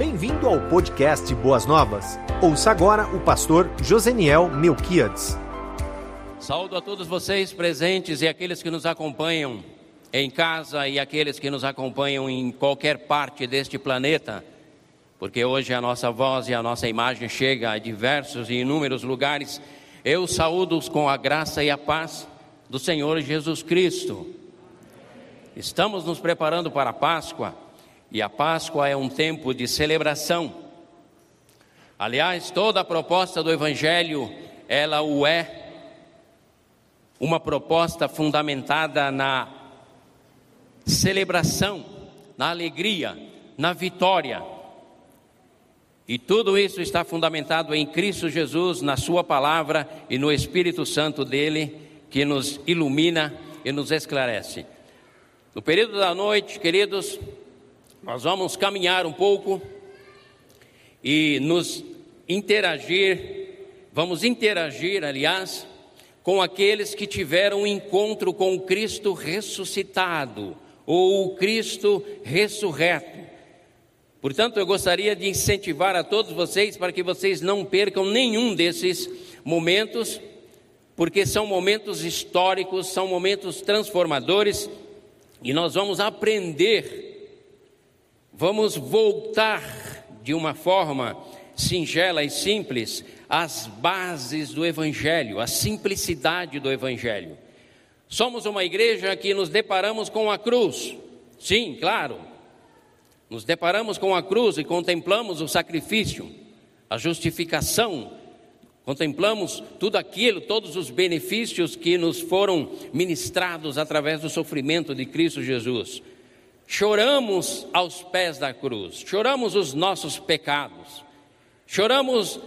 Bem-vindo ao podcast Boas Novas. Ouça agora o pastor Joseniel Melquiades. Saúdo a todos vocês presentes e aqueles que nos acompanham em casa e aqueles que nos acompanham em qualquer parte deste planeta, porque hoje a nossa voz e a nossa imagem chega a diversos e inúmeros lugares. Eu saúdo-os com a graça e a paz do Senhor Jesus Cristo. Estamos nos preparando para a Páscoa e a Páscoa é um tempo de celebração. Aliás, toda a proposta do Evangelho, ela o é uma proposta fundamentada na celebração, na alegria, na vitória. E tudo isso está fundamentado em Cristo Jesus, na Sua palavra e no Espírito Santo dele, que nos ilumina e nos esclarece. No período da noite, queridos, nós vamos caminhar um pouco e nos interagir, vamos interagir, aliás, com aqueles que tiveram um encontro com o Cristo ressuscitado ou o Cristo ressurreto. Portanto, eu gostaria de incentivar a todos vocês para que vocês não percam nenhum desses momentos, porque são momentos históricos, são momentos transformadores e nós vamos aprender Vamos voltar de uma forma singela e simples às bases do Evangelho, à simplicidade do Evangelho. Somos uma igreja que nos deparamos com a cruz, sim, claro. Nos deparamos com a cruz e contemplamos o sacrifício, a justificação, contemplamos tudo aquilo, todos os benefícios que nos foram ministrados através do sofrimento de Cristo Jesus choramos aos pés da cruz, choramos os nossos pecados, choramos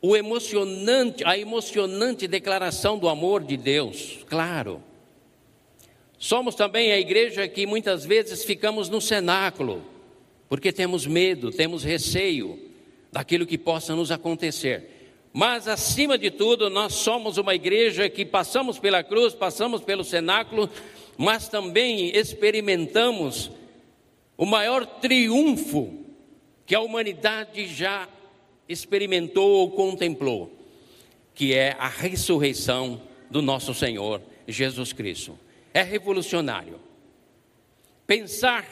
o emocionante, a emocionante declaração do amor de Deus, claro. Somos também a igreja que muitas vezes ficamos no cenáculo, porque temos medo, temos receio daquilo que possa nos acontecer. Mas acima de tudo, nós somos uma igreja que passamos pela cruz, passamos pelo cenáculo, mas também experimentamos o maior triunfo que a humanidade já experimentou ou contemplou, que é a ressurreição do nosso Senhor Jesus Cristo. É revolucionário. Pensar,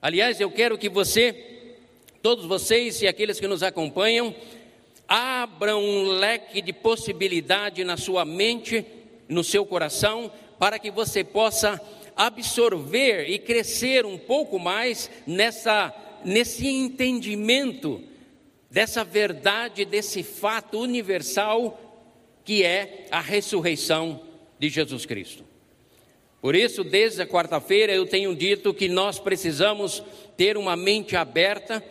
aliás, eu quero que você, todos vocês e aqueles que nos acompanham, abram um leque de possibilidade na sua mente, no seu coração, para que você possa absorver e crescer um pouco mais nessa, nesse entendimento dessa verdade, desse fato universal que é a ressurreição de Jesus Cristo. Por isso, desde a quarta-feira, eu tenho dito que nós precisamos ter uma mente aberta,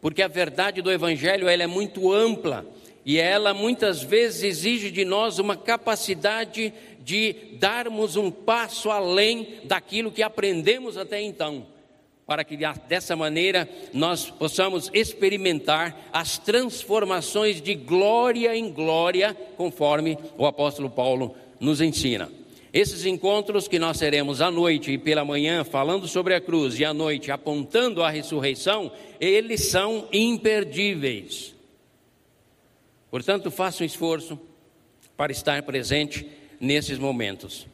porque a verdade do Evangelho ela é muito ampla e ela muitas vezes exige de nós uma capacidade de darmos um passo além daquilo que aprendemos até então, para que dessa maneira nós possamos experimentar as transformações de glória em glória, conforme o apóstolo Paulo nos ensina. Esses encontros que nós teremos à noite e pela manhã, falando sobre a cruz, e à noite apontando a ressurreição, eles são imperdíveis. Portanto, faça um esforço para estar presente nesses momentos.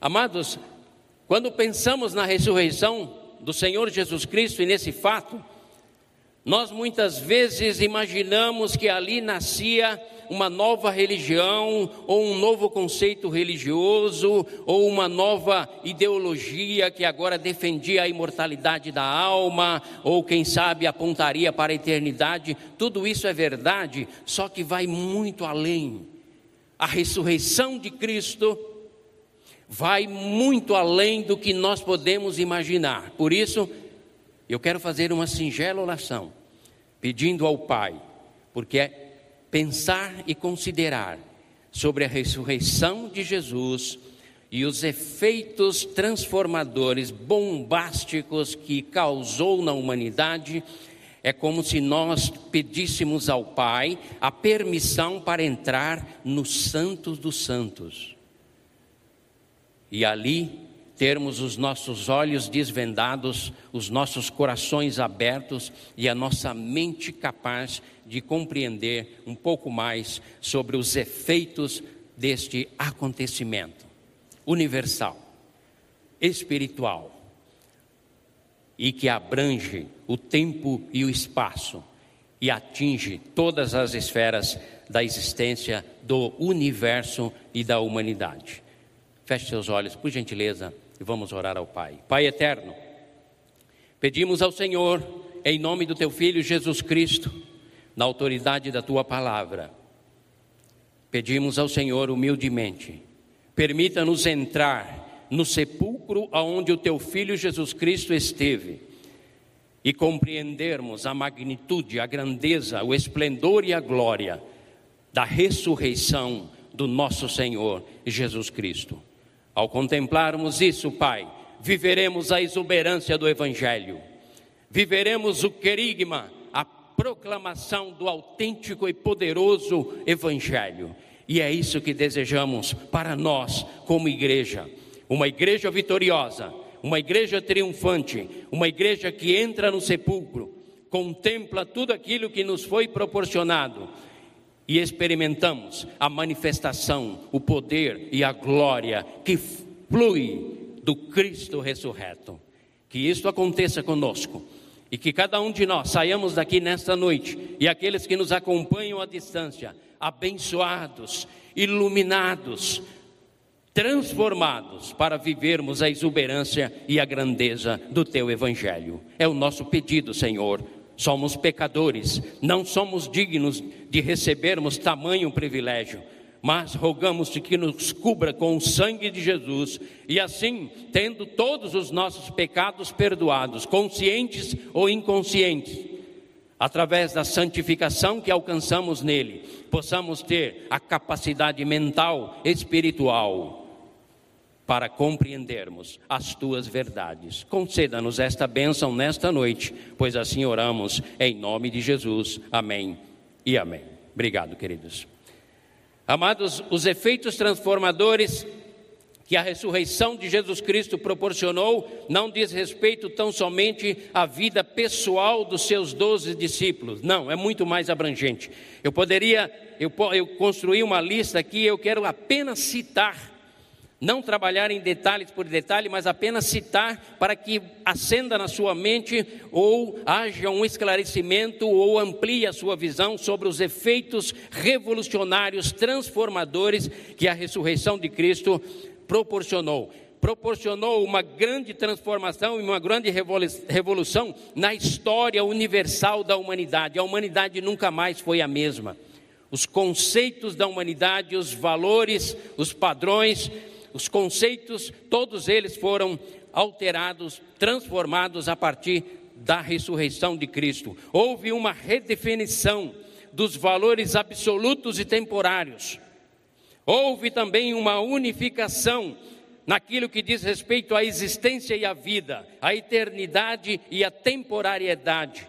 Amados, quando pensamos na ressurreição do Senhor Jesus Cristo e nesse fato, nós muitas vezes imaginamos que ali nascia uma nova religião, ou um novo conceito religioso, ou uma nova ideologia que agora defendia a imortalidade da alma, ou quem sabe apontaria para a eternidade. Tudo isso é verdade, só que vai muito além a ressurreição de Cristo vai muito além do que nós podemos imaginar. Por isso, eu quero fazer uma singela oração, pedindo ao Pai, porque é pensar e considerar sobre a ressurreição de Jesus e os efeitos transformadores, bombásticos que causou na humanidade é como se nós pedíssemos ao Pai a permissão para entrar no Santos dos Santos. E ali termos os nossos olhos desvendados, os nossos corações abertos e a nossa mente capaz de compreender um pouco mais sobre os efeitos deste acontecimento universal, espiritual e que abrange o tempo e o espaço e atinge todas as esferas da existência do universo e da humanidade. Feche seus olhos, por gentileza, e vamos orar ao Pai. Pai eterno, pedimos ao Senhor, em nome do teu Filho Jesus Cristo, na autoridade da tua palavra, pedimos ao Senhor humildemente, permita-nos entrar no sepulcro aonde o teu Filho Jesus Cristo esteve e compreendermos a magnitude, a grandeza, o esplendor e a glória da ressurreição do nosso Senhor Jesus Cristo. Ao contemplarmos isso, Pai, viveremos a exuberância do Evangelho, viveremos o querigma, a proclamação do autêntico e poderoso Evangelho. E é isso que desejamos para nós, como igreja. Uma igreja vitoriosa, uma igreja triunfante, uma igreja que entra no sepulcro, contempla tudo aquilo que nos foi proporcionado e experimentamos a manifestação, o poder e a glória que flui do Cristo ressurreto. Que isto aconteça conosco e que cada um de nós saiamos daqui nesta noite e aqueles que nos acompanham à distância, abençoados, iluminados, transformados para vivermos a exuberância e a grandeza do teu evangelho. É o nosso pedido, Senhor Somos pecadores, não somos dignos de recebermos tamanho privilégio, mas rogamos de que nos cubra com o sangue de Jesus e assim, tendo todos os nossos pecados perdoados, conscientes ou inconscientes, através da santificação que alcançamos nele, possamos ter a capacidade mental, espiritual, para compreendermos as tuas verdades. Conceda-nos esta bênção nesta noite, pois assim oramos em nome de Jesus. Amém e amém. Obrigado, queridos. Amados, os efeitos transformadores que a ressurreição de Jesus Cristo proporcionou não diz respeito tão somente à vida pessoal dos seus doze discípulos. Não, é muito mais abrangente. Eu poderia, eu, eu construí uma lista aqui, eu quero apenas citar não trabalhar em detalhes por detalhe, mas apenas citar para que acenda na sua mente ou haja um esclarecimento ou amplie a sua visão sobre os efeitos revolucionários, transformadores que a ressurreição de Cristo proporcionou. Proporcionou uma grande transformação e uma grande revolução na história universal da humanidade. A humanidade nunca mais foi a mesma. Os conceitos da humanidade, os valores, os padrões, os conceitos, todos eles foram alterados, transformados a partir da ressurreição de Cristo. Houve uma redefinição dos valores absolutos e temporários. Houve também uma unificação naquilo que diz respeito à existência e à vida, à eternidade e à temporariedade.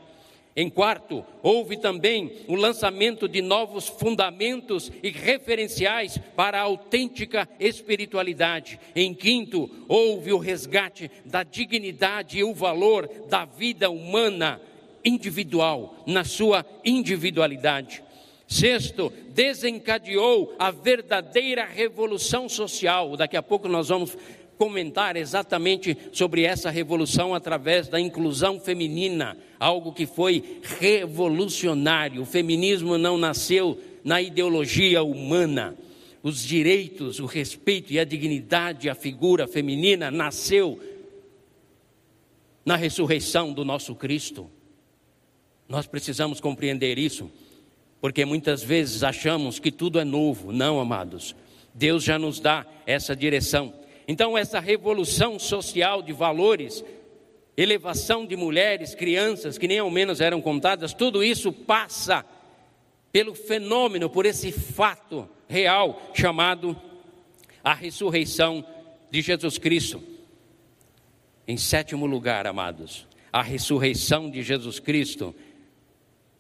Em quarto, houve também o lançamento de novos fundamentos e referenciais para a autêntica espiritualidade. Em quinto, houve o resgate da dignidade e o valor da vida humana individual, na sua individualidade. Sexto, desencadeou a verdadeira revolução social. Daqui a pouco nós vamos comentar exatamente sobre essa revolução através da inclusão feminina, algo que foi revolucionário. O feminismo não nasceu na ideologia humana. Os direitos, o respeito e a dignidade, a figura feminina nasceu na ressurreição do nosso Cristo. Nós precisamos compreender isso, porque muitas vezes achamos que tudo é novo. Não, amados. Deus já nos dá essa direção. Então, essa revolução social de valores, elevação de mulheres, crianças, que nem ao menos eram contadas, tudo isso passa pelo fenômeno, por esse fato real chamado a ressurreição de Jesus Cristo. Em sétimo lugar, amados, a ressurreição de Jesus Cristo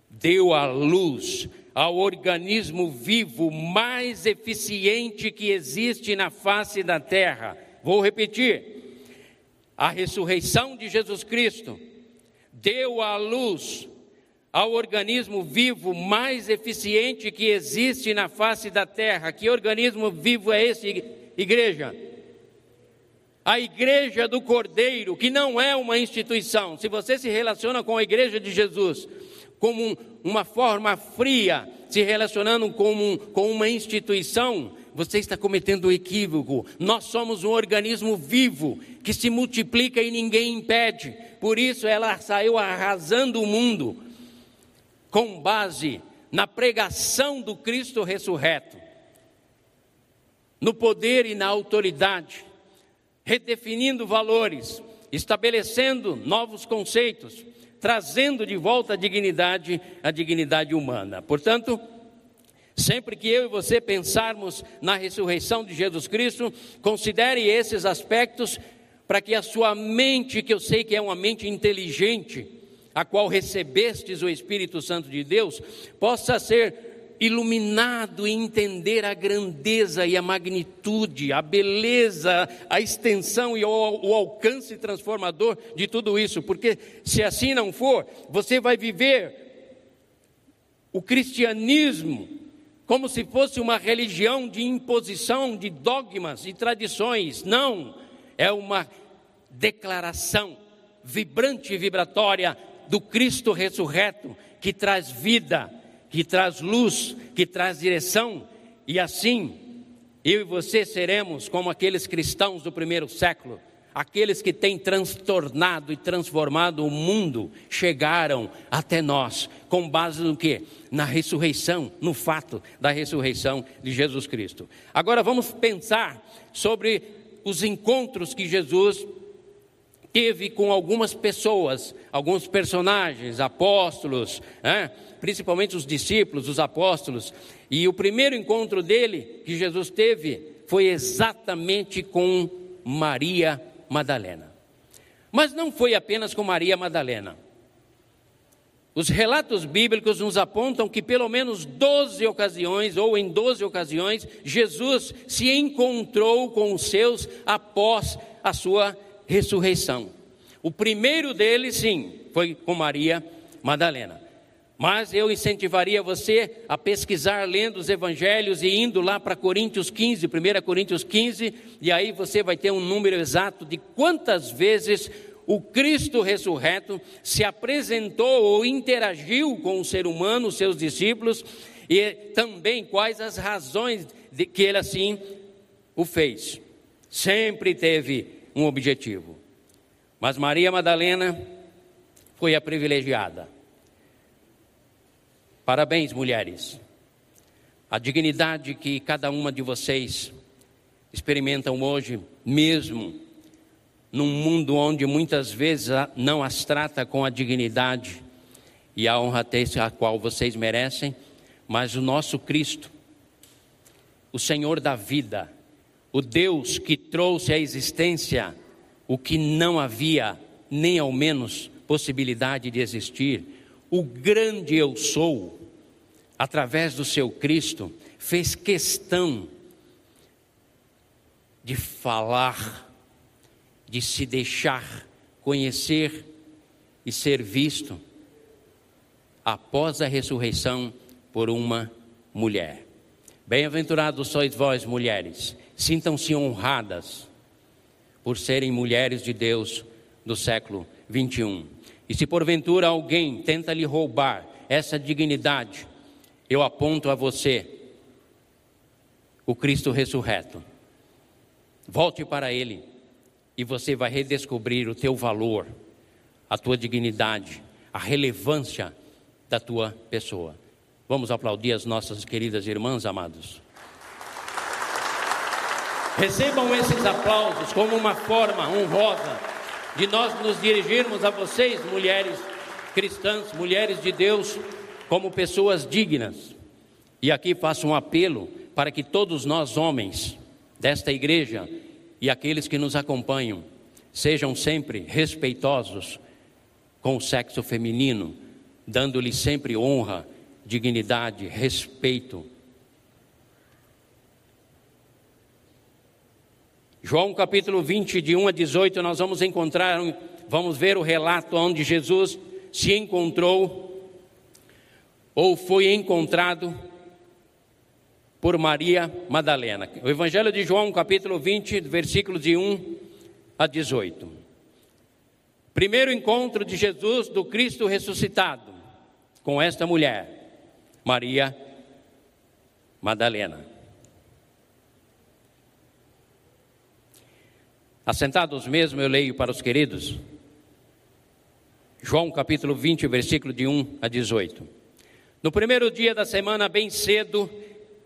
deu à luz ao organismo vivo mais eficiente que existe na face da terra. Vou repetir. A ressurreição de Jesus Cristo deu à luz ao organismo vivo mais eficiente que existe na face da terra. Que organismo vivo é esse, igreja? A igreja do Cordeiro, que não é uma instituição. Se você se relaciona com a igreja de Jesus como uma forma fria, se relacionando com, um, com uma instituição, você está cometendo um equívoco. Nós somos um organismo vivo que se multiplica e ninguém impede. Por isso ela saiu arrasando o mundo com base na pregação do Cristo ressurreto, no poder e na autoridade, redefinindo valores, estabelecendo novos conceitos, trazendo de volta a dignidade, a dignidade humana. Portanto, Sempre que eu e você pensarmos na ressurreição de Jesus Cristo, considere esses aspectos para que a sua mente, que eu sei que é uma mente inteligente, a qual recebestes o Espírito Santo de Deus, possa ser iluminado e entender a grandeza e a magnitude, a beleza, a extensão e o, o, alcance transformador de tudo isso, porque se assim não for, você vai viver o cristianismo como se fosse uma religião de imposição de dogmas e tradições. Não, é uma declaração vibrante e vibratória do Cristo ressurreto que traz vida, que traz luz, que traz direção, e assim eu e você seremos como aqueles cristãos do primeiro século Aqueles que têm transtornado e transformado o mundo chegaram até nós, com base no que? Na ressurreição, no fato da ressurreição de Jesus Cristo. Agora vamos pensar sobre os encontros que Jesus teve com algumas pessoas, alguns personagens, apóstolos, né? principalmente os discípulos, os apóstolos. E o primeiro encontro dele, que Jesus teve, foi exatamente com Maria Madalena. Mas não foi apenas com Maria Madalena. Os relatos bíblicos nos apontam que pelo menos 12 ocasiões, ou em 12 ocasiões, Jesus se encontrou com os seus após a sua ressurreição. O primeiro deles, sim, foi com Maria Madalena. Mas eu incentivaria você a pesquisar lendo os evangelhos e indo lá para Coríntios 15, 1 Coríntios 15, e aí você vai ter um número exato de quantas vezes o Cristo ressurreto se apresentou ou interagiu com o ser humano, seus discípulos, e também quais as razões de que ele assim o fez. Sempre teve um objetivo. Mas Maria Madalena foi a privilegiada. Parabéns, mulheres. A dignidade que cada uma de vocês experimentam hoje, mesmo num mundo onde muitas vezes não as trata com a dignidade e a honra a qual vocês merecem, mas o nosso Cristo, o Senhor da vida, o Deus que trouxe à existência o que não havia nem ao menos possibilidade de existir, o grande eu sou, através do seu Cristo, fez questão de falar, de se deixar conhecer e ser visto após a ressurreição por uma mulher. Bem-aventurados sois vós, mulheres, sintam-se honradas por serem mulheres de Deus do século 21. E se porventura alguém tenta lhe roubar essa dignidade, eu aponto a você o Cristo ressurreto. Volte para Ele e você vai redescobrir o teu valor, a tua dignidade, a relevância da tua pessoa. Vamos aplaudir as nossas queridas irmãs, amados. Recebam esses aplausos como uma forma honrosa de nós nos dirigirmos a vocês, mulheres cristãs, mulheres de Deus, como pessoas dignas. E aqui faço um apelo para que todos nós, homens desta igreja e aqueles que nos acompanham, sejam sempre respeitosos com o sexo feminino, dando-lhe sempre honra, dignidade, respeito. João capítulo 20, de 1 a 18, nós vamos encontrar, vamos ver o relato onde Jesus se encontrou ou foi encontrado por Maria Madalena. O Evangelho de João, capítulo 20, versículos de 1 a 18. Primeiro encontro de Jesus, do Cristo ressuscitado, com esta mulher, Maria Madalena. Assentados mesmo, eu leio para os queridos. João capítulo 20, versículo de 1 a 18. No primeiro dia da semana, bem cedo,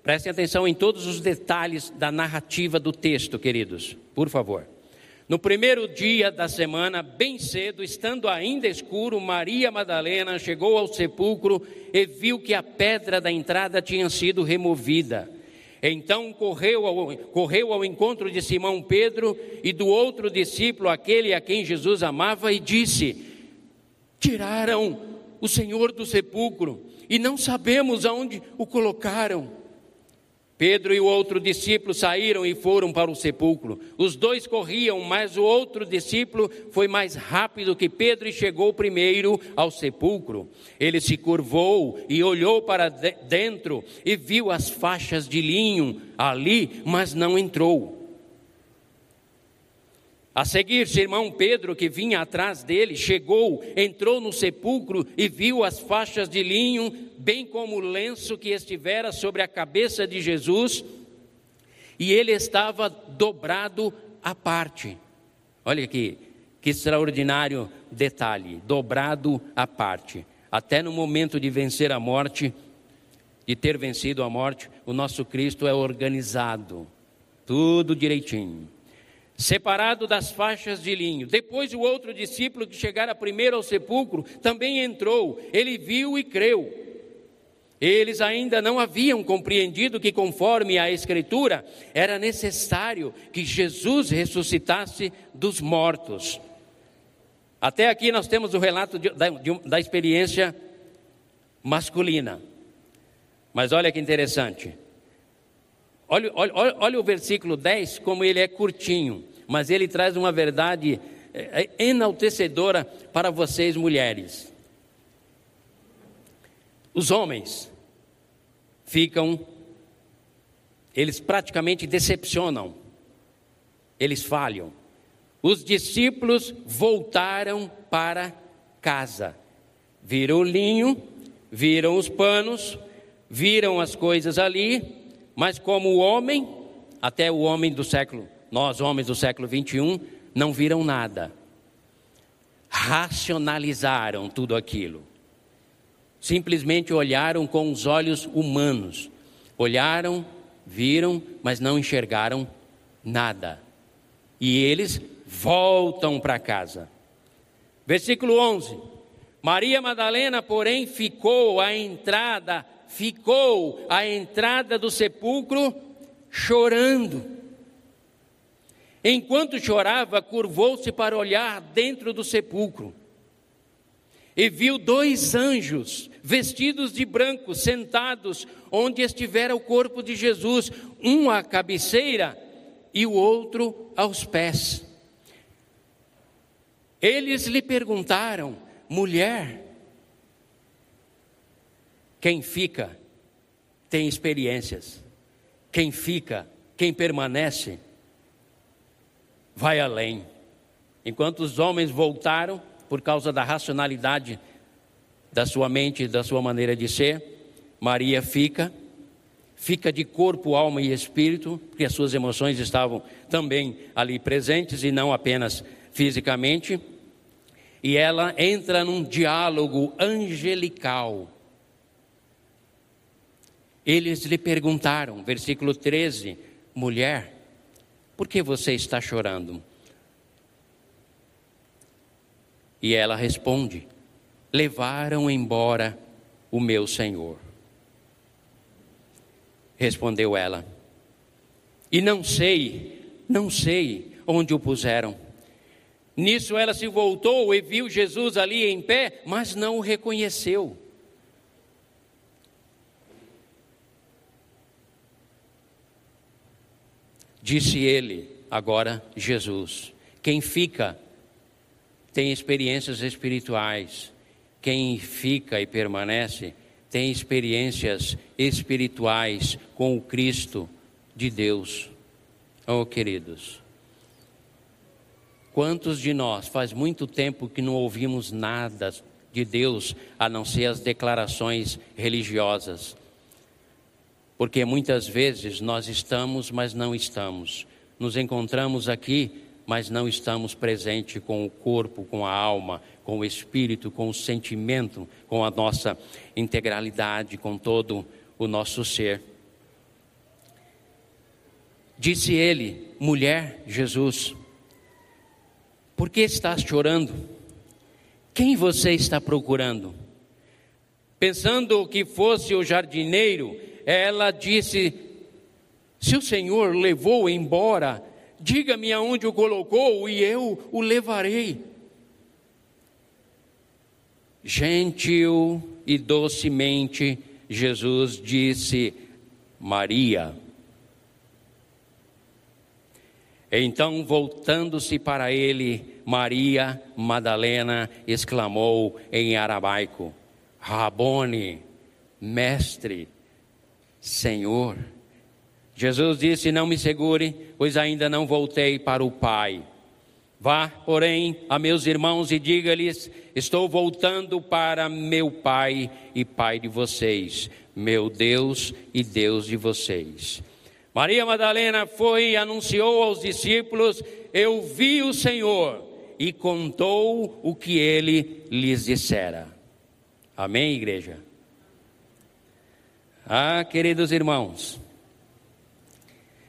prestem atenção em todos os detalhes da narrativa do texto, queridos, por favor. No primeiro dia da semana, bem cedo, estando ainda escuro, Maria Madalena chegou ao sepulcro e viu que a pedra da entrada tinha sido removida. Então correu ao, correu ao encontro de Simão Pedro e do outro discípulo, aquele a quem Jesus amava, e disse: Tiraram o Senhor do sepulcro e não sabemos aonde o colocaram. Pedro e o outro discípulo saíram e foram para o sepulcro. Os dois corriam, mas o outro discípulo foi mais rápido que Pedro e chegou primeiro ao sepulcro. Ele se curvou e olhou para dentro e viu as faixas de linho ali, mas não entrou. A seguir, Simão Pedro, que vinha atrás dele, chegou, entrou no sepulcro e viu as faixas de linho, bem como o lenço que estivera sobre a cabeça de Jesus, e ele estava dobrado à parte. Olha aqui, que extraordinário detalhe: dobrado à parte. Até no momento de vencer a morte, de ter vencido a morte, o nosso Cristo é organizado, tudo direitinho separado das faixas de linho. Depois o outro discípulo que chegara primeiro ao sepulcro também entrou. Ele viu e creu. Eles ainda não haviam compreendido que, conforme a Escritura, era necessário que Jesus ressuscitasse dos mortos. Até aqui nós temos o relato de, da, de, da experiência masculina. Mas olha que interessante. Olha, olha, olha, o versículo 10, como ele é curtinho, mas ele traz uma verdade é, é, enaltecedora para vocês, mulheres. Os homens ficam, eles praticamente decepcionam, eles falham. Os discípulos voltaram para casa, viram o linho, viram os panos, viram as coisas ali, mas como o homem, até o homem do século, nós homens do século 21, não viram nada. Racionalizaram tudo aquilo. Simplesmente olharam com os olhos humanos. Olharam, viram, mas não enxergaram nada. E eles voltam para casa. Versículo 11. Maria Madalena, porém, ficou à entrada ficou à entrada do sepulcro chorando. Enquanto chorava, curvou-se para olhar dentro do sepulcro e viu dois anjos vestidos de branco sentados onde estivera o corpo de Jesus, um à cabeceira e o outro aos pés. Eles lhe perguntaram: mulher, quem fica tem experiências. Quem fica, quem permanece, vai além. Enquanto os homens voltaram por causa da racionalidade da sua mente, da sua maneira de ser, Maria fica, fica de corpo, alma e espírito, porque as suas emoções estavam também ali presentes e não apenas fisicamente, e ela entra num diálogo angelical eles lhe perguntaram, versículo 13: mulher, por que você está chorando? E ela responde: levaram embora o meu senhor. Respondeu ela: e não sei, não sei onde o puseram. Nisso ela se voltou e viu Jesus ali em pé, mas não o reconheceu. Disse ele: agora Jesus. Quem fica tem experiências espirituais. Quem fica e permanece tem experiências espirituais com o Cristo de Deus. Oh, queridos, quantos de nós faz muito tempo que não ouvimos nada de Deus a não ser as declarações religiosas? Porque muitas vezes nós estamos, mas não estamos. Nos encontramos aqui, mas não estamos presentes com o corpo, com a alma, com o espírito, com o sentimento, com a nossa integralidade, com todo o nosso ser. Disse ele, mulher, Jesus, por que estás chorando? Quem você está procurando? Pensando que fosse o jardineiro, ela disse: Se o Senhor levou embora, Diga-me aonde o colocou e eu o levarei. Gentil e docemente, Jesus disse: Maria. Então, voltando-se para ele, Maria Madalena exclamou em aramaico: Rabone, mestre, Senhor. Jesus disse: Não me segure, pois ainda não voltei para o Pai. Vá, porém, a meus irmãos e diga-lhes: Estou voltando para meu Pai e Pai de vocês, meu Deus e Deus de vocês. Maria Madalena foi e anunciou aos discípulos: Eu vi o Senhor, e contou o que ele lhes dissera. Amém, igreja? Ah, queridos irmãos,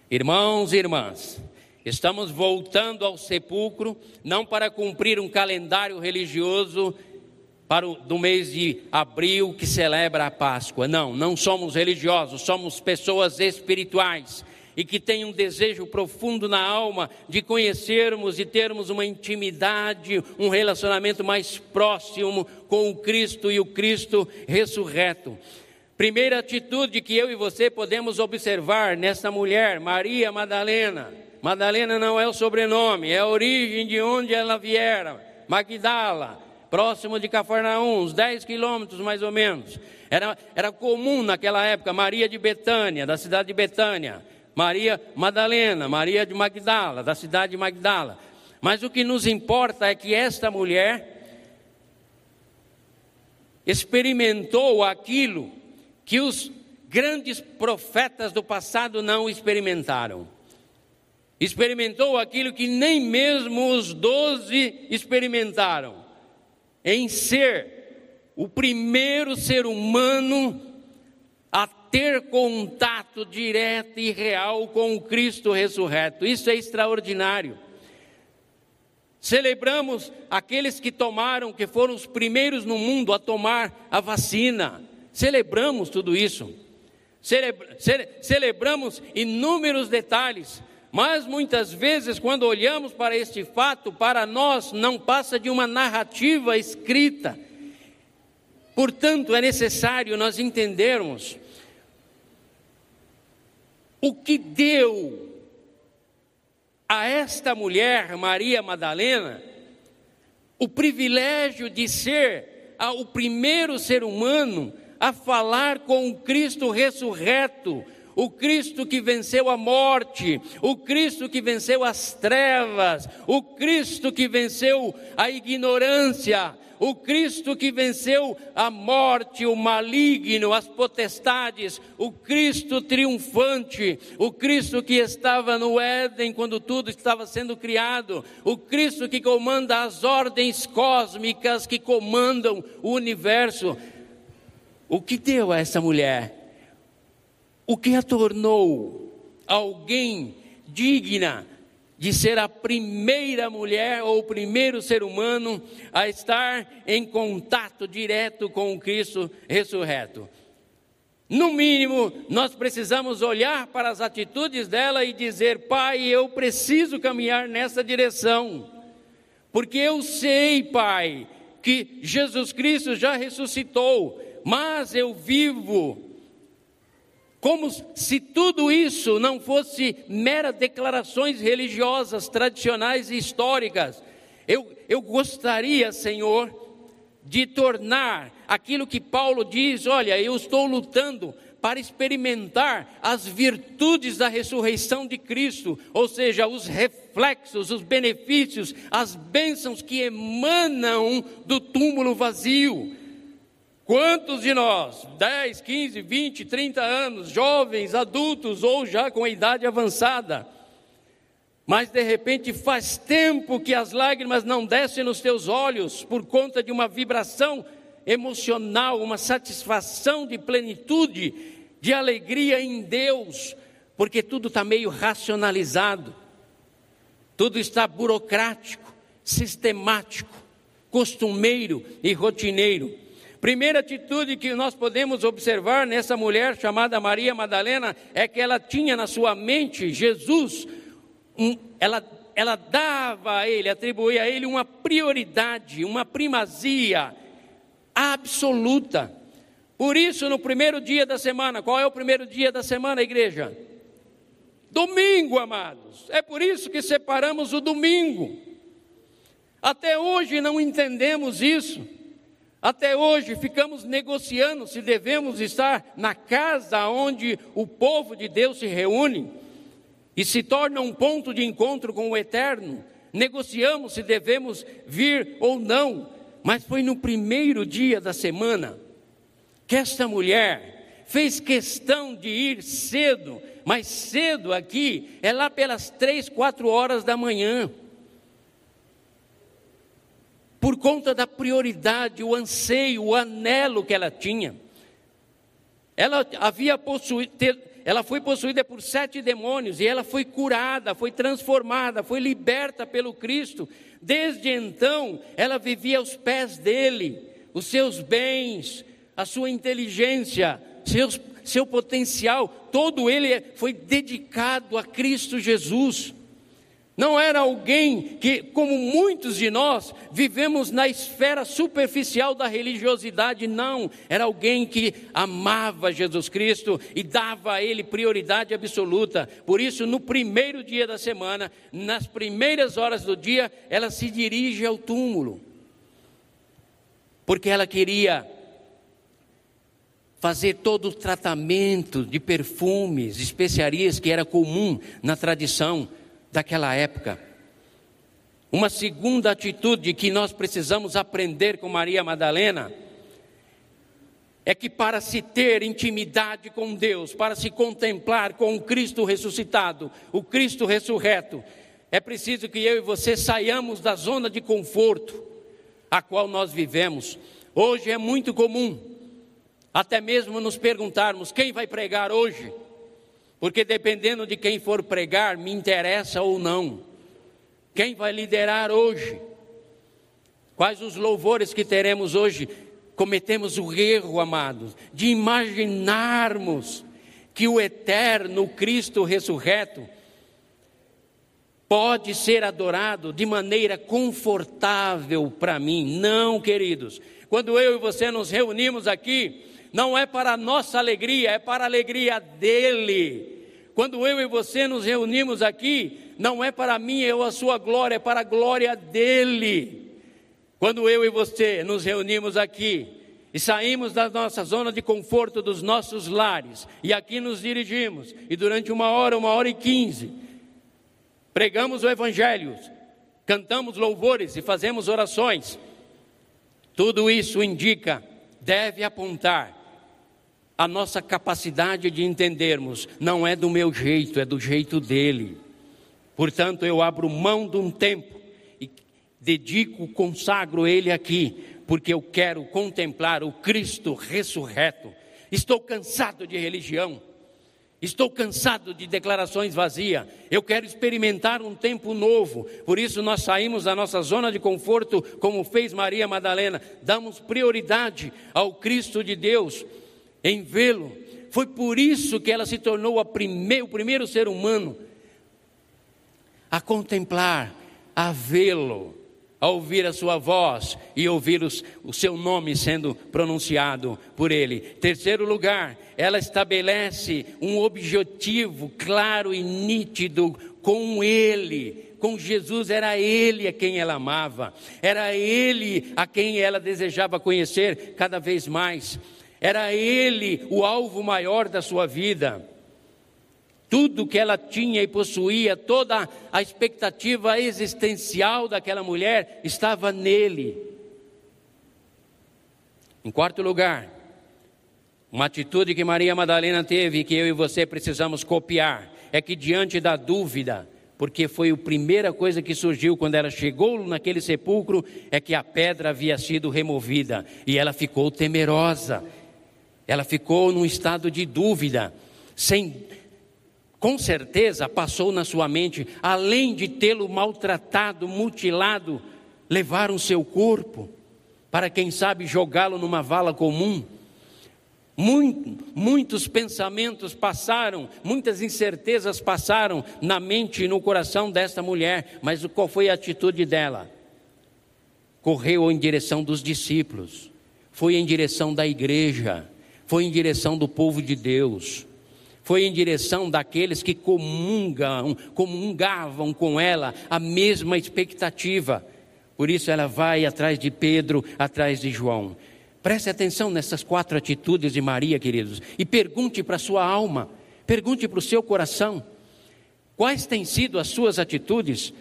Irmãos e irmãs, estamos voltando ao sepulcro, não para cumprir um calendário religioso para o, do mês de abril que celebra a Páscoa. Não, não somos religiosos, somos pessoas espirituais e que têm um desejo profundo na alma de conhecermos e termos uma intimidade, um relacionamento mais próximo com o Cristo e o Cristo ressurreto. Primeira atitude que eu e você podemos observar nessa mulher, Maria Madalena. Madalena não é o sobrenome, é a origem de onde ela viera. Magdala, próximo de Cafarnaum, uns 10 quilômetros mais ou menos. Era, era comum naquela época, Maria de Betânia, da cidade de Betânia. Maria Madalena, Maria de Magdala, da cidade de Magdala. Mas o que nos importa é que esta mulher experimentou aquilo que os grandes profetas do passado não experimentaram. Experimentou aquilo que nem mesmo os doze experimentaram, em ser o primeiro ser humano a ter contato direto e real com o Cristo ressurreto. Isso é extraordinário. Celebramos aqueles que tomaram, que foram os primeiros no mundo a tomar a vacina Celebramos tudo isso, Celebra, cele, celebramos inúmeros detalhes, mas muitas vezes, quando olhamos para este fato, para nós não passa de uma narrativa escrita. Portanto, é necessário nós entendermos o que deu a esta mulher, Maria Madalena, o privilégio de ser o primeiro ser humano a falar com o Cristo ressurreto, o Cristo que venceu a morte, o Cristo que venceu as trevas, o Cristo que venceu a ignorância, o Cristo que venceu a morte, o maligno, as potestades, o Cristo triunfante, o Cristo que estava no Éden quando tudo estava sendo criado, o Cristo que comanda as ordens cósmicas que comandam o universo. O que deu a essa mulher? O que a tornou alguém digna de ser a primeira mulher ou o primeiro ser humano a estar em contato direto com o Cristo ressurreto? No mínimo, nós precisamos olhar para as atitudes dela e dizer: Pai, eu preciso caminhar nessa direção, porque eu sei, Pai, que Jesus Cristo já ressuscitou, mas eu vivo como se tudo isso não fosse meras declarações religiosas, tradicionais e históricas. Eu, eu gostaria, Senhor, de tornar aquilo que Paulo diz: olha, eu estou lutando para experimentar as virtudes da ressurreição de Cristo, ou seja, os reflexos, os benefícios, as bênçãos que emanam do túmulo vazio. Quantos de nós, 10, 15, 20, 30 anos, jovens, adultos ou já com a idade avançada, mas de repente faz tempo que as lágrimas não descem nos teus olhos por conta de uma vibração emocional, uma satisfação de plenitude, de alegria em Deus, porque tudo está meio racionalizado, tudo está burocrático, sistemático, costumeiro e rotineiro. Primeira atitude que nós podemos observar nessa mulher chamada Maria Madalena é que ela tinha na sua mente Jesus, um, ela, ela dava a ele, atribuía a ele uma prioridade, uma primazia absoluta. Por isso, no primeiro dia da semana, qual é o primeiro dia da semana, igreja? Domingo, amados. É por isso que separamos o domingo. Até hoje não entendemos isso. Até hoje ficamos negociando se devemos estar na casa onde o povo de Deus se reúne e se torna um ponto de encontro com o eterno. Negociamos se devemos vir ou não, mas foi no primeiro dia da semana que esta mulher fez questão de ir cedo, mas cedo aqui é lá pelas três, quatro horas da manhã por conta da prioridade, o anseio, o anelo que ela tinha. Ela havia possuído, ela foi possuída por sete demônios e ela foi curada, foi transformada, foi liberta pelo Cristo. Desde então, ela vivia aos pés dele, os seus bens, a sua inteligência, seus, seu potencial, todo ele foi dedicado a Cristo Jesus. Não era alguém que, como muitos de nós, vivemos na esfera superficial da religiosidade, não. Era alguém que amava Jesus Cristo e dava a Ele prioridade absoluta. Por isso, no primeiro dia da semana, nas primeiras horas do dia, ela se dirige ao túmulo, porque ela queria fazer todo o tratamento de perfumes, especiarias que era comum na tradição daquela época. Uma segunda atitude que nós precisamos aprender com Maria Madalena é que para se ter intimidade com Deus, para se contemplar com o Cristo ressuscitado, o Cristo ressurreto, é preciso que eu e você saiamos da zona de conforto a qual nós vivemos. Hoje é muito comum, até mesmo nos perguntarmos: quem vai pregar hoje? Porque dependendo de quem for pregar, me interessa ou não. Quem vai liderar hoje? Quais os louvores que teremos hoje? Cometemos o erro, amados, de imaginarmos que o eterno Cristo ressurreto pode ser adorado de maneira confortável para mim. Não, queridos. Quando eu e você nos reunimos aqui, não é para a nossa alegria, é para a alegria dele. Quando eu e você nos reunimos aqui, não é para mim ou a sua glória, é para a glória dele. Quando eu e você nos reunimos aqui e saímos da nossa zona de conforto dos nossos lares e aqui nos dirigimos e durante uma hora, uma hora e quinze, pregamos o Evangelho, cantamos louvores e fazemos orações, tudo isso indica, deve apontar a nossa capacidade de entendermos não é do meu jeito, é do jeito dele. Portanto, eu abro mão de um tempo e dedico, consagro ele aqui, porque eu quero contemplar o Cristo ressurreto. Estou cansado de religião. Estou cansado de declarações vazias. Eu quero experimentar um tempo novo. Por isso nós saímos da nossa zona de conforto, como fez Maria Madalena. Damos prioridade ao Cristo de Deus em vê-lo. Foi por isso que ela se tornou prime o primeiro ser humano a contemplar, a vê-lo. a ouvir a sua voz e ouvir os, o seu nome sendo pronunciado por ele. Terceiro lugar, ela estabelece um objetivo claro e nítido com ele. Com Jesus era ele a quem ela amava, era ele a quem ela desejava conhecer cada vez mais, era ele o alvo maior da sua vida. Tudo que ela tinha e possuía, toda a expectativa existencial daquela mulher estava nele. Em quarto lugar, uma atitude que Maria Madalena teve que eu e você precisamos copiar é que diante da dúvida, porque foi a primeira coisa que surgiu quando ela chegou naquele sepulcro, é que a pedra havia sido removida e ela ficou temerosa. Ela ficou num estado de dúvida, sem com certeza passou na sua mente, além de tê-lo maltratado, mutilado, levaram seu corpo para, quem sabe, jogá-lo numa vala comum. muitos pensamentos passaram, muitas incertezas passaram na mente e no coração desta mulher, mas qual foi a atitude dela? Correu em direção dos discípulos, foi em direção da igreja, foi em direção do povo de Deus foi em direção daqueles que comungam, comungavam com ela a mesma expectativa. Por isso ela vai atrás de Pedro, atrás de João. Preste atenção nessas quatro atitudes de Maria, queridos, e pergunte para sua alma, pergunte para o seu coração: quais têm sido as suas atitudes?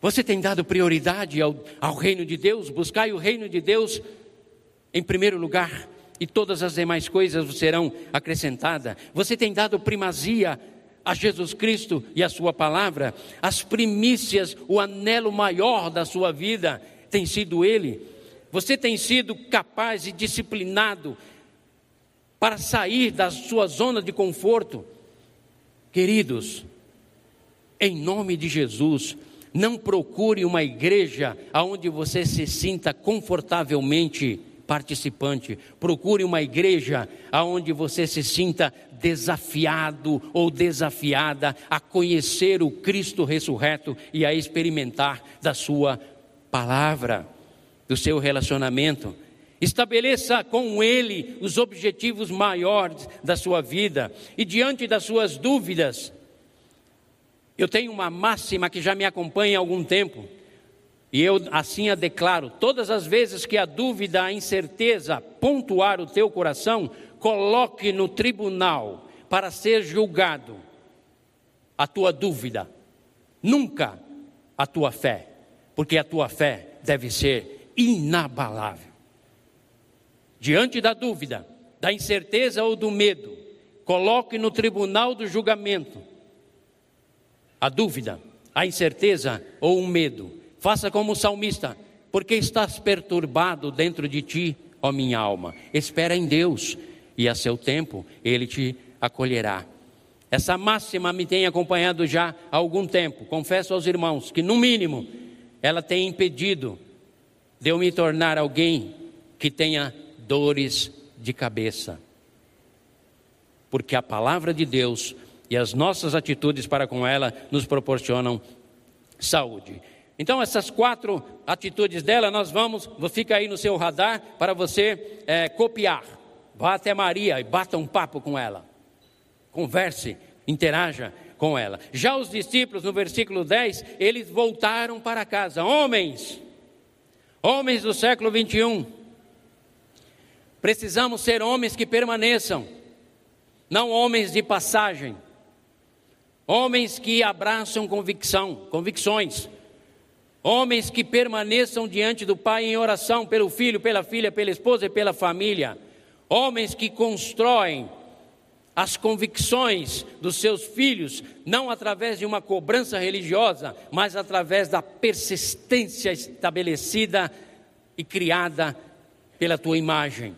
Você tem dado prioridade ao, ao reino de Deus? Buscai o reino de Deus em primeiro lugar e todas as demais coisas serão acrescentadas. Você tem dado primazia a Jesus Cristo e a Sua palavra, as primícias, o anelo maior da sua vida tem sido Ele. Você tem sido capaz e disciplinado para sair da sua zona de conforto. Queridos, em nome de Jesus, não procure uma igreja onde você se sinta confortavelmente participante. Procure uma igreja aonde você se sinta desafiado ou desafiada a conhecer o Cristo ressurreto e a experimentar da sua palavra, do seu relacionamento. Estabeleça com ele os objetivos maiores da sua vida e diante das suas dúvidas. Eu tenho uma máxima que já me acompanha há algum tempo. E eu assim a declaro: todas as vezes que a dúvida, a incerteza pontuar o teu coração, coloque no tribunal para ser julgado a tua dúvida, nunca a tua fé, porque a tua fé deve ser inabalável. Diante da dúvida, da incerteza ou do medo, coloque no tribunal do julgamento a dúvida, a incerteza ou o medo Faça como o salmista, porque estás perturbado dentro de ti, ó minha alma. Espera em Deus, e a seu tempo ele te acolherá. Essa máxima me tem acompanhado já há algum tempo. Confesso aos irmãos que, no mínimo, ela tem impedido de eu me tornar alguém que tenha dores de cabeça. Porque a palavra de Deus e as nossas atitudes para com ela nos proporcionam saúde. Então, essas quatro atitudes dela, nós vamos, fica aí no seu radar para você é, copiar. Vá até Maria e bata um papo com ela. Converse, interaja com ela. Já os discípulos, no versículo 10, eles voltaram para casa. Homens, homens do século 21, precisamos ser homens que permaneçam, não homens de passagem. Homens que abraçam convicção, convicções Homens que permaneçam diante do Pai em oração pelo filho, pela filha, pela esposa e pela família. Homens que constroem as convicções dos seus filhos, não através de uma cobrança religiosa, mas através da persistência estabelecida e criada pela tua imagem.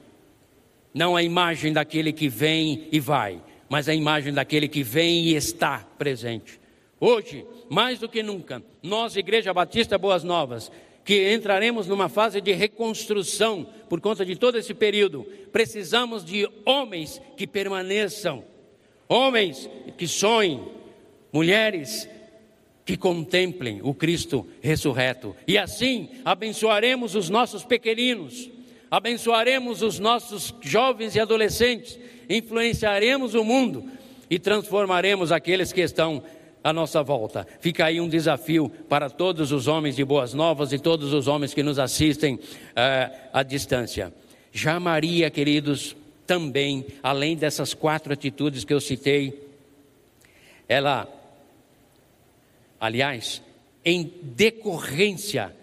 Não a imagem daquele que vem e vai, mas a imagem daquele que vem e está presente. Hoje, mais do que nunca, nós, Igreja Batista Boas Novas, que entraremos numa fase de reconstrução por conta de todo esse período, precisamos de homens que permaneçam, homens que sonhem, mulheres que contemplem o Cristo ressurreto. E assim abençoaremos os nossos pequeninos, abençoaremos os nossos jovens e adolescentes, influenciaremos o mundo e transformaremos aqueles que estão à nossa volta. Fica aí um desafio para todos os homens de boas novas e todos os homens que nos assistem uh, à distância. Já Maria, queridos, também, além dessas quatro atitudes que eu citei, ela Aliás, em decorrência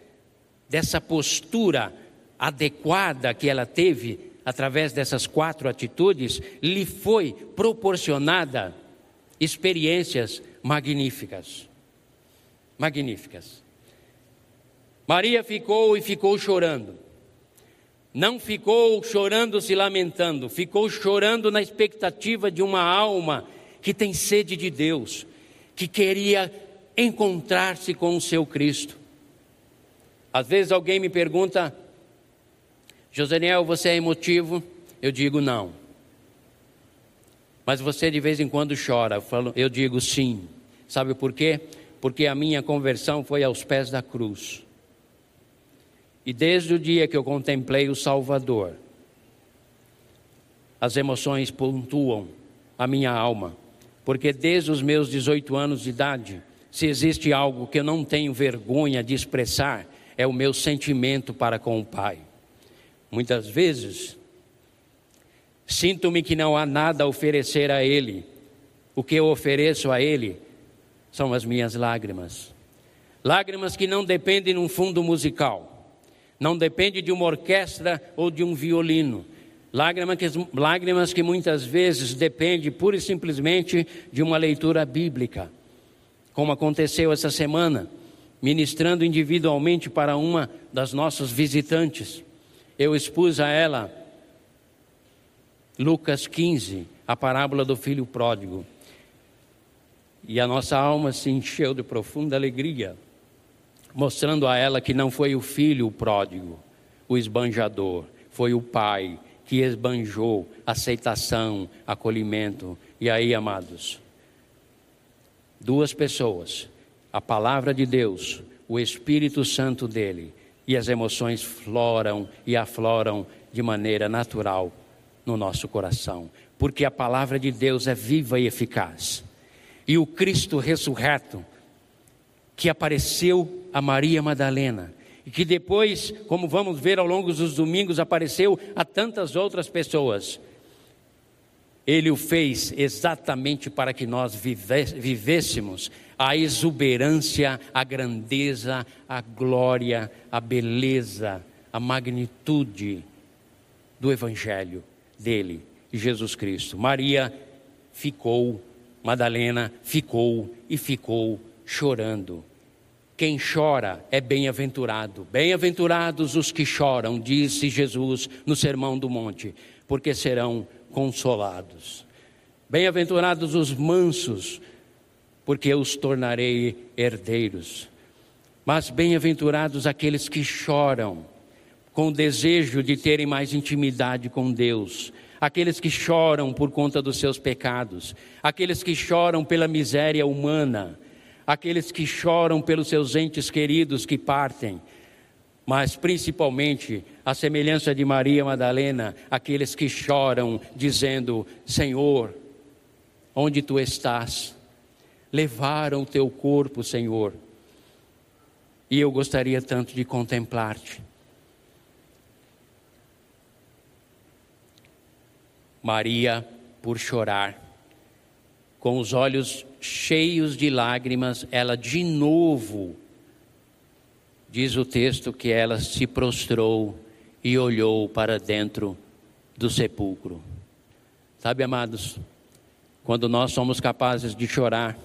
dessa postura adequada que ela teve através dessas quatro atitudes, lhe foi proporcionada experiências magníficas. Magníficas. Maria ficou e ficou chorando. Não ficou chorando se lamentando, ficou chorando na expectativa de uma alma que tem sede de Deus, que queria encontrar-se com o seu Cristo. Às vezes alguém me pergunta, Joseniel, você é emotivo? Eu digo não. Mas você de vez em quando chora. Eu, falo, eu digo sim. Sabe por quê? Porque a minha conversão foi aos pés da cruz. E desde o dia que eu contemplei o Salvador, as emoções pontuam a minha alma. Porque desde os meus 18 anos de idade, se existe algo que eu não tenho vergonha de expressar, é o meu sentimento para com o Pai. Muitas vezes, sinto-me que não há nada a oferecer a Ele. O que eu ofereço a Ele são as minhas lágrimas. Lágrimas que não dependem de um fundo musical, não dependem de uma orquestra ou de um violino. Lágrimas que, lágrimas que muitas vezes dependem pura e simplesmente de uma leitura bíblica como aconteceu essa semana, ministrando individualmente para uma das nossas visitantes. Eu expus a ela Lucas 15, a parábola do filho pródigo. E a nossa alma se encheu de profunda alegria, mostrando a ela que não foi o filho o pródigo, o esbanjador, foi o pai que esbanjou aceitação, acolhimento. E aí, amados, duas pessoas, a palavra de Deus, o Espírito Santo dele, e as emoções floram e afloram de maneira natural no nosso coração, porque a palavra de Deus é viva e eficaz. E o Cristo ressurreto, que apareceu a Maria Madalena, e que depois, como vamos ver ao longo dos domingos, apareceu a tantas outras pessoas, ele o fez exatamente para que nós vivêssemos a exuberância, a grandeza, a glória, a beleza, a magnitude do Evangelho dele, Jesus Cristo. Maria ficou, Madalena ficou e ficou chorando. Quem chora é bem-aventurado. Bem-aventurados os que choram, disse Jesus no Sermão do Monte, porque serão consolados. Bem-aventurados os mansos, porque eu os tornarei herdeiros. Mas bem-aventurados aqueles que choram, com o desejo de terem mais intimidade com Deus, aqueles que choram por conta dos seus pecados, aqueles que choram pela miséria humana, aqueles que choram pelos seus entes queridos que partem, mas principalmente a semelhança de Maria Madalena, aqueles que choram dizendo: Senhor, onde tu estás? Levaram o teu corpo, Senhor. E eu gostaria tanto de contemplar-te. Maria, por chorar, com os olhos cheios de lágrimas, ela de novo Diz o texto que ela se prostrou e olhou para dentro do sepulcro. Sabe, amados, quando nós somos capazes de chorar,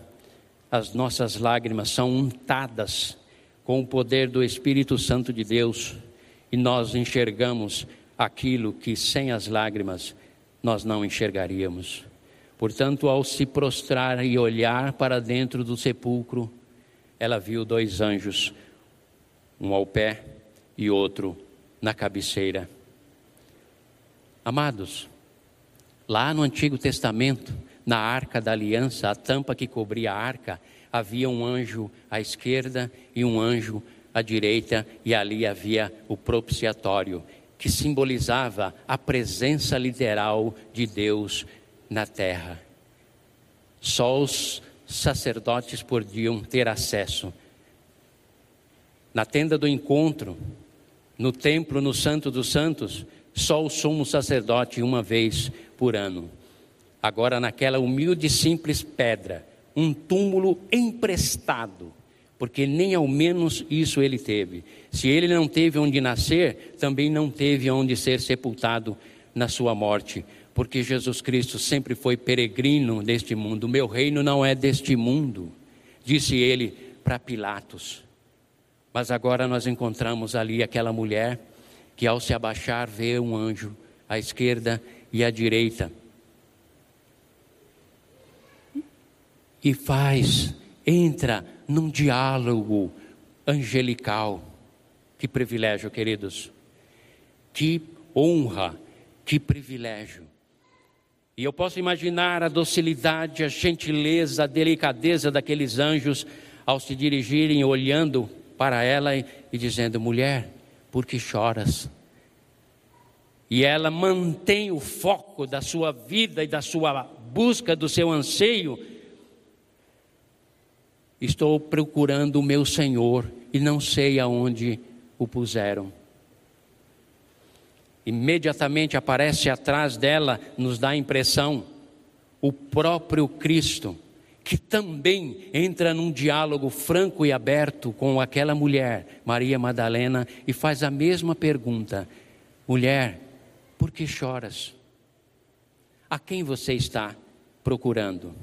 as nossas lágrimas são untadas com o poder do Espírito Santo de Deus e nós enxergamos aquilo que sem as lágrimas nós não enxergaríamos. Portanto, ao se prostrar e olhar para dentro do sepulcro, ela viu dois anjos um ao pé e outro na cabeceira. Amados, lá no Antigo Testamento, na arca da aliança, a tampa que cobria a arca, havia um anjo à esquerda e um anjo à direita, e ali havia o propiciatório, que simbolizava a presença literal de Deus na terra. Só os sacerdotes podiam ter acesso. Na tenda do encontro, no templo, no Santo dos Santos, só o sumo sacerdote uma vez por ano. Agora, naquela humilde e simples pedra, um túmulo emprestado, porque nem ao menos isso ele teve. Se ele não teve onde nascer, também não teve onde ser sepultado na sua morte, porque Jesus Cristo sempre foi peregrino deste mundo. Meu reino não é deste mundo, disse ele para Pilatos. Mas agora nós encontramos ali aquela mulher que, ao se abaixar, vê um anjo à esquerda e à direita. E faz, entra num diálogo angelical. Que privilégio, queridos. Que honra, que privilégio. E eu posso imaginar a docilidade, a gentileza, a delicadeza daqueles anjos ao se dirigirem olhando para ela e, e dizendo: mulher, por que choras? E ela mantém o foco da sua vida e da sua busca, do seu anseio. Estou procurando o meu Senhor e não sei aonde o puseram. Imediatamente aparece atrás dela, nos dá a impressão, o próprio Cristo que também entra num diálogo franco e aberto com aquela mulher, Maria Madalena, e faz a mesma pergunta: Mulher, por que choras? A quem você está procurando?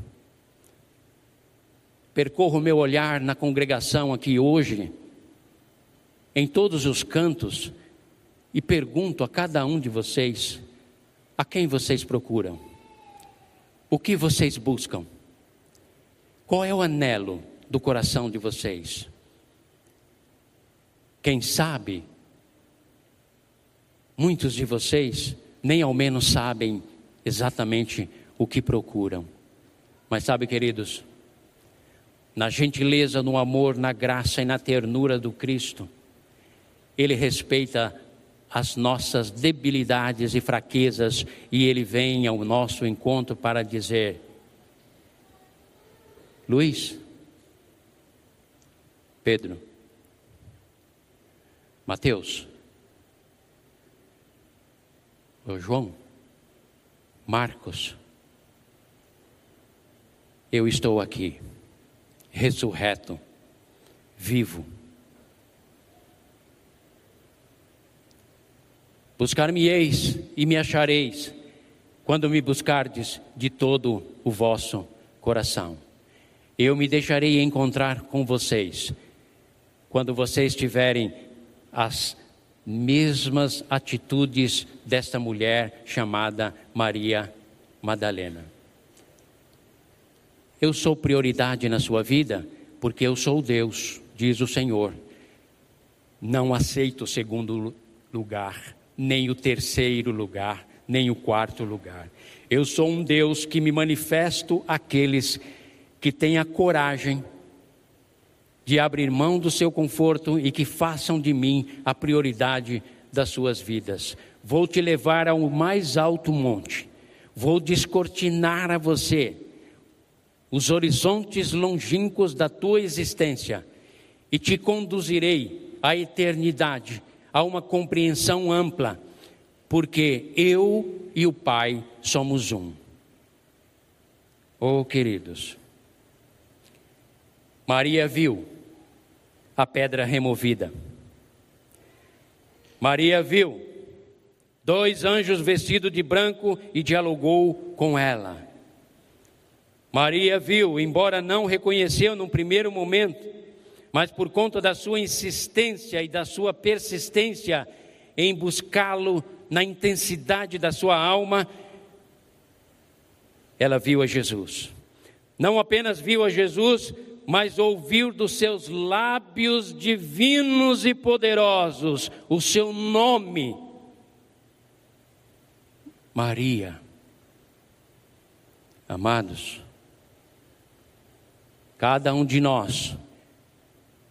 Percorro meu olhar na congregação aqui hoje, em todos os cantos, e pergunto a cada um de vocês: a quem vocês procuram? O que vocês buscam? Qual é o anelo do coração de vocês? Quem sabe, muitos de vocês nem ao menos sabem exatamente o que procuram. Mas sabe, queridos, na gentileza, no amor, na graça e na ternura do Cristo, Ele respeita as nossas debilidades e fraquezas e Ele vem ao nosso encontro para dizer: Luiz, Pedro, Mateus, João, Marcos, eu estou aqui, ressurreto, vivo. Buscar-me-eis e me achareis, quando me buscardes de todo o vosso coração eu me deixarei encontrar com vocês quando vocês tiverem as mesmas atitudes desta mulher chamada Maria Madalena. Eu sou prioridade na sua vida porque eu sou Deus, diz o Senhor. Não aceito o segundo lugar, nem o terceiro lugar, nem o quarto lugar. Eu sou um Deus que me manifesto àqueles que que tenha coragem de abrir mão do seu conforto e que façam de mim a prioridade das suas vidas. Vou te levar ao mais alto monte, vou descortinar a você os horizontes longínquos da tua existência e te conduzirei à eternidade, a uma compreensão ampla, porque eu e o Pai somos um. Oh, queridos, Maria viu a pedra removida. Maria viu dois anjos vestidos de branco e dialogou com ela. Maria viu, embora não reconheceu num primeiro momento, mas por conta da sua insistência e da sua persistência em buscá-lo na intensidade da sua alma, ela viu a Jesus. Não apenas viu a Jesus, mas ouvir dos seus lábios divinos e poderosos o seu nome, Maria. Amados, Cada um de nós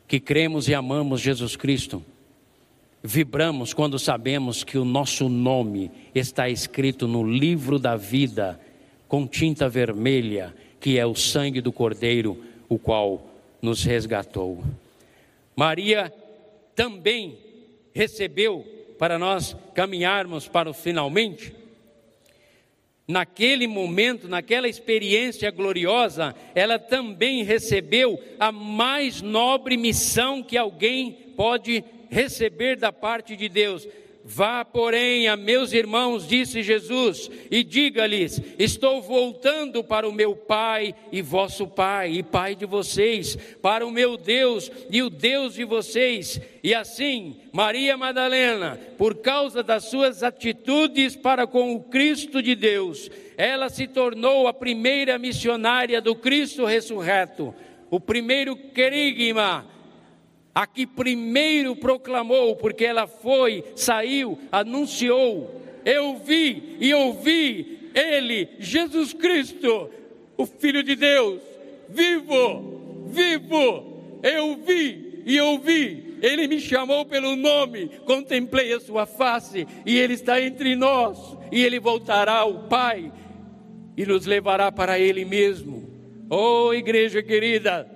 que cremos e amamos Jesus Cristo, vibramos quando sabemos que o nosso nome está escrito no livro da vida com tinta vermelha, que é o sangue do Cordeiro, o qual nos resgatou. Maria também recebeu para nós caminharmos para o finalmente. Naquele momento, naquela experiência gloriosa, ela também recebeu a mais nobre missão que alguém pode receber da parte de Deus. Vá, porém, a meus irmãos, disse Jesus, e diga-lhes: Estou voltando para o meu Pai e vosso Pai, e Pai de vocês, para o meu Deus e o Deus de vocês. E assim, Maria Madalena, por causa das suas atitudes para com o Cristo de Deus, ela se tornou a primeira missionária do Cristo ressurreto, o primeiro querigma a que primeiro proclamou, porque ela foi, saiu, anunciou. Eu vi e ouvi Ele, Jesus Cristo, o Filho de Deus, vivo, vivo. Eu vi e ouvi. Ele me chamou pelo nome, contemplei a sua face e Ele está entre nós. E Ele voltará ao Pai e nos levará para Ele mesmo. Oh, igreja querida,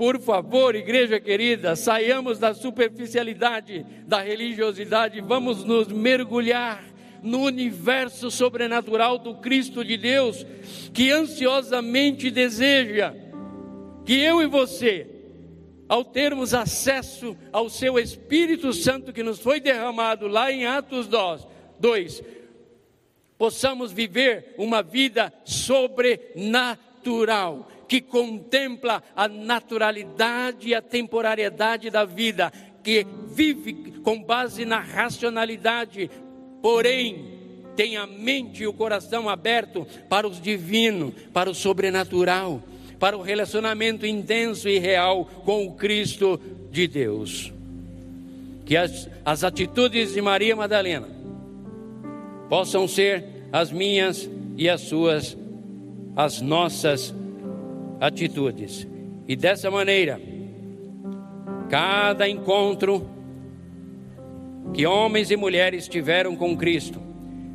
por favor, igreja querida, saiamos da superficialidade da religiosidade, vamos nos mergulhar no universo sobrenatural do Cristo de Deus, que ansiosamente deseja que eu e você, ao termos acesso ao seu Espírito Santo que nos foi derramado lá em Atos 2, possamos viver uma vida sobrenatural que contempla a naturalidade e a temporariedade da vida, que vive com base na racionalidade, porém tem a mente e o coração aberto para o divino, para o sobrenatural, para o relacionamento intenso e real com o Cristo de Deus. Que as, as atitudes de Maria Madalena possam ser as minhas e as suas, as nossas atitudes. E dessa maneira, cada encontro que homens e mulheres tiveram com Cristo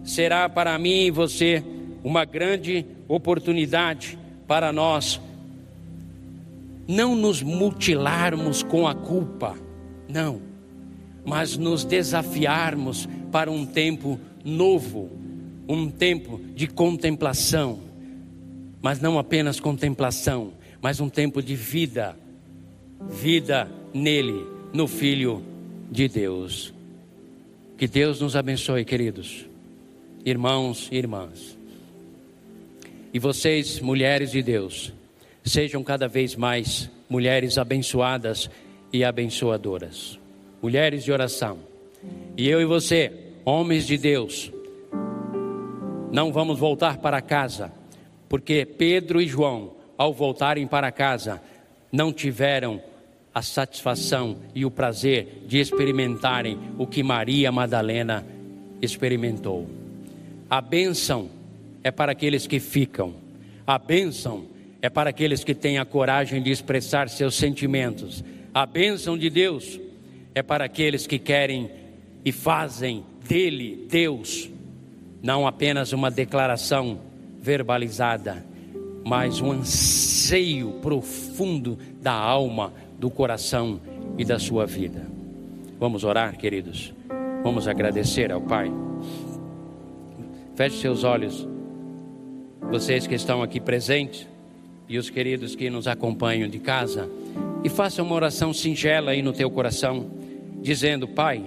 será para mim e você uma grande oportunidade para nós não nos mutilarmos com a culpa, não, mas nos desafiarmos para um tempo novo, um tempo de contemplação, mas não apenas contemplação, mas um tempo de vida, vida nele, no Filho de Deus. Que Deus nos abençoe, queridos, irmãos e irmãs. E vocês, mulheres de Deus, sejam cada vez mais mulheres abençoadas e abençoadoras, mulheres de oração. E eu e você, homens de Deus, não vamos voltar para casa porque Pedro e João, ao voltarem para casa, não tiveram a satisfação e o prazer de experimentarem o que Maria Madalena experimentou. A bênção é para aqueles que ficam, a bênção é para aqueles que têm a coragem de expressar seus sentimentos, a bênção de Deus é para aqueles que querem e fazem dele, Deus, não apenas uma declaração verbalizada, mas um anseio profundo da alma, do coração e da sua vida. Vamos orar, queridos. Vamos agradecer ao Pai. Feche seus olhos, vocês que estão aqui presentes e os queridos que nos acompanham de casa, e faça uma oração singela aí no teu coração, dizendo: Pai,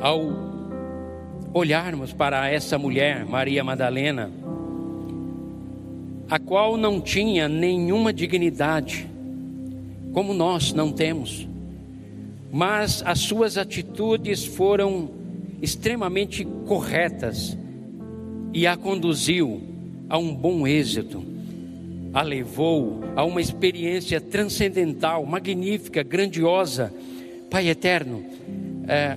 ao olharmos para essa mulher, Maria Madalena, a qual não tinha nenhuma dignidade, como nós não temos, mas as suas atitudes foram extremamente corretas e a conduziu a um bom êxito, a levou a uma experiência transcendental, magnífica, grandiosa. Pai eterno, é,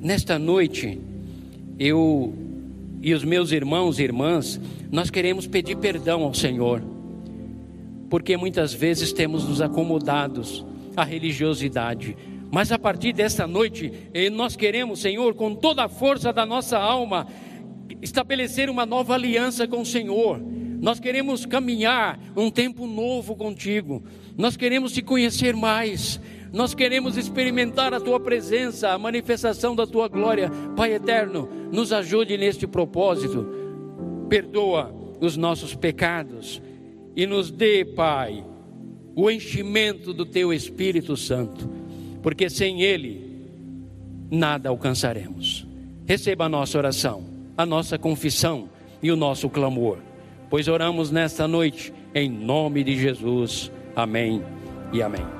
nesta noite, eu e os meus irmãos e irmãs, nós queremos pedir perdão ao Senhor, porque muitas vezes temos nos acomodados à religiosidade. Mas a partir desta noite, eh, nós queremos, Senhor, com toda a força da nossa alma, estabelecer uma nova aliança com o Senhor. Nós queremos caminhar um tempo novo contigo. Nós queremos te conhecer mais. Nós queremos experimentar a tua presença, a manifestação da tua glória. Pai eterno, nos ajude neste propósito. Perdoa os nossos pecados e nos dê, Pai, o enchimento do teu Espírito Santo, porque sem ele nada alcançaremos. Receba a nossa oração, a nossa confissão e o nosso clamor, pois oramos nesta noite em nome de Jesus. Amém e amém.